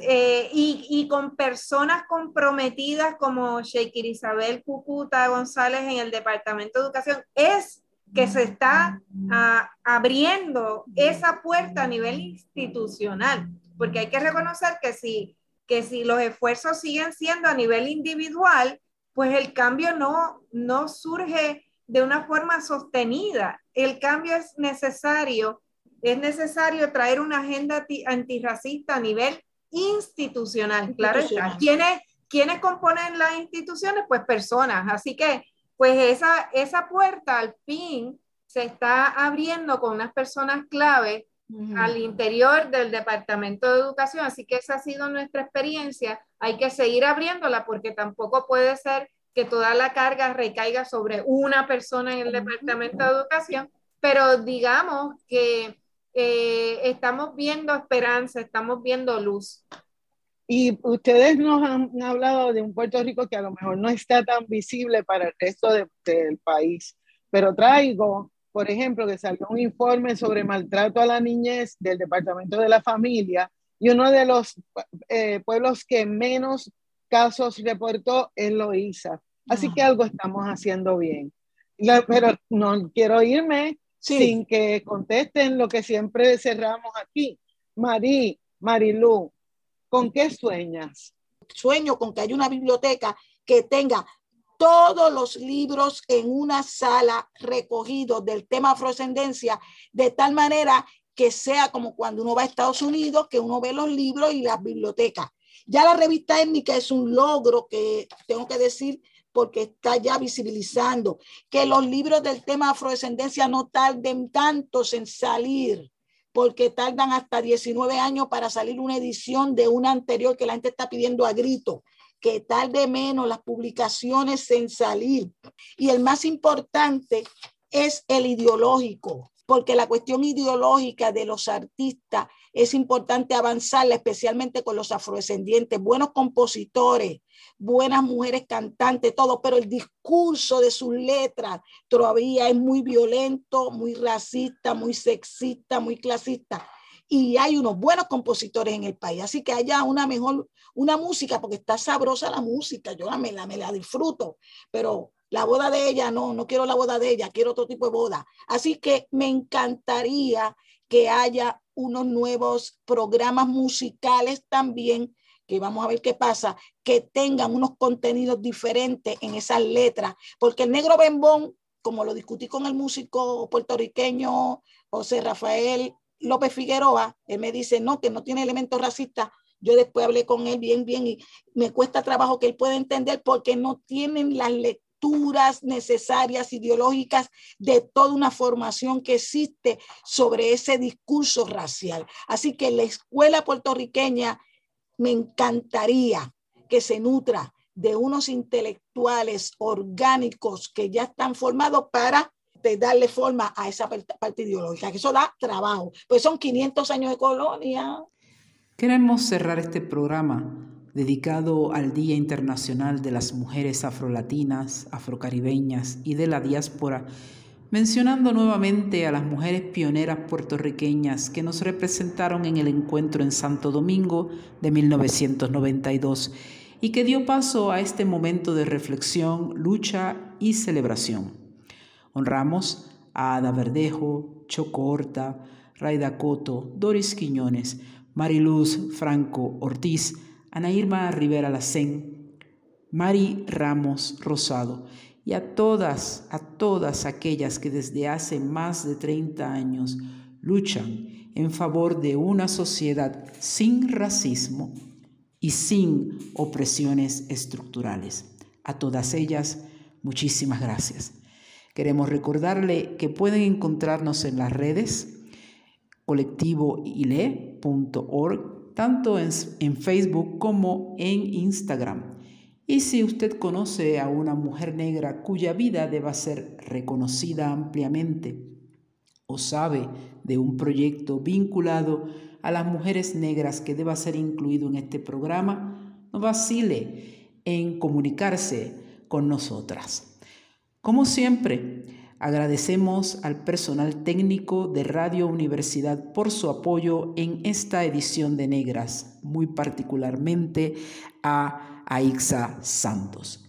eh, y, con personas comprometidas como Sheikir Isabel Cucuta González en el Departamento de Educación, es que se está ah, abriendo esa puerta a nivel institucional, porque hay que reconocer que si, que si los esfuerzos siguen siendo a nivel individual, pues el cambio no, no surge de una forma sostenida. El cambio es necesario, es necesario traer una agenda antirracista a nivel institucional, claro ¿Quiénes, ¿Quiénes componen las instituciones? Pues personas. Así que, pues esa, esa puerta al fin se está abriendo con unas personas clave al interior del Departamento de Educación. Así que esa ha sido nuestra experiencia. Hay que seguir abriéndola porque tampoco puede ser que toda la carga recaiga sobre una persona en el Departamento de Educación, pero digamos que eh, estamos viendo esperanza, estamos viendo luz. Y ustedes nos han, hablado de un Puerto Rico que a lo mejor no está tan visible para el resto del país, pero traigo, por ejemplo, que salió un informe sobre maltrato a la niñez del Departamento de la Familia y uno de los eh, pueblos que menos casos reportó es Loíza. Así que algo estamos haciendo bien. pero no quiero irme sin que contesten lo que siempre cerramos aquí. Marí, Marilú, ¿con qué sueñas? Sueño con que haya una biblioteca que tenga todos los libros en una sala recogidos del tema afrodescendencia, de tal manera que sea como cuando uno va a Estados Unidos, que uno ve los libros y las bibliotecas. Ya la revista étnica es un logro que tengo que decir porque está ya visibilizando que los libros del tema afrodescendencia no tarden tantos en salir, porque tardan hasta 19 años para salir una edición de una anterior que la gente está pidiendo a grito, que tarde menos las publicaciones en salir. Y el más importante es el ideológico, porque la cuestión ideológica de los artistas es importante avanzarla, especialmente con los afrodescendientes, buenos compositores, buenas mujeres cantantes, todo, pero el discurso de sus letras todavía es muy violento, muy racista, muy sexista, muy clasista. Y hay unos buenos compositores en el país, así que haya una mejor, una música, porque está sabrosa la música, yo me la, me la disfruto, pero la boda de ella, no, no quiero la boda de ella, quiero otro tipo de boda. Así que me encantaría que haya unos nuevos programas musicales también, que vamos a ver qué pasa, que tengan unos contenidos diferentes en esas letras, porque el negro bembón, como lo discutí con el músico puertorriqueño José Rafael López Figueroa, él me dice, no, que no tiene elementos racistas. Yo después hablé con él bien, bien, y me cuesta trabajo que él pueda entender porque no tienen las lecturas necesarias ideológicas de toda una formación que existe sobre ese discurso racial. Así que la escuela puertorriqueña me encantaría que se nutra de unos intelectuales orgánicos que ya están formados para darle forma a esa parte ideológica, que eso da trabajo, pues son 500 años de colonia. Queremos cerrar este programa dedicado al Día Internacional de las Mujeres Afrolatinas, Afrocaribeñas y de la diáspora, mencionando nuevamente a las mujeres pioneras puertorriqueñas que nos representaron en el encuentro en Santo Domingo de 1992 y que dio paso a este momento de reflexión, lucha y celebración. Honramos a Ada Verdejo, Choco Horta, Raida Coto, Doris Quiñones, Mariluz Franco Ortiz, Ana Irma Rivera Lacén, Mari Ramos Rosado y a todas, a todas aquellas que desde hace más de 30 años luchan en favor de una sociedad sin racismo y sin opresiones estructurales. A todas ellas, muchísimas gracias. Queremos recordarle que pueden encontrarnos en las redes colectivoile.org, tanto en, Facebook como en Instagram. Y si usted conoce a una mujer negra cuya vida deba ser reconocida ampliamente o sabe de un proyecto vinculado a las mujeres negras que deba ser incluido en este programa, no vacile en comunicarse con nosotras. Como siempre, agradecemos al personal técnico de Radio Universidad por su apoyo en esta edición de Negras, muy particularmente a Aixa Santos.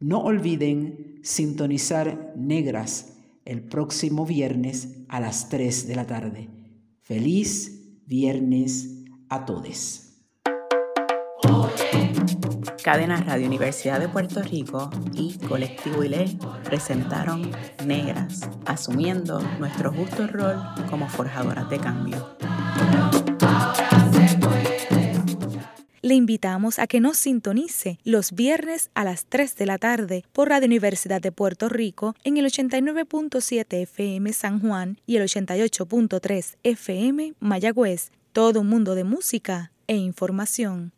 No olviden sintonizar Negras el próximo viernes a las 3 de la tarde. Feliz viernes a todos. Cadena Radio Universidad de Puerto Rico y Colectivo ILE presentaron Negras, asumiendo nuestro justo rol como forjadoras de cambio. Le invitamos a que nos sintonice los viernes a las 3 de la tarde por Radio Universidad de Puerto Rico en el 89.7 FM San Juan y el 88.3 FM Mayagüez. Todo un mundo de música e información.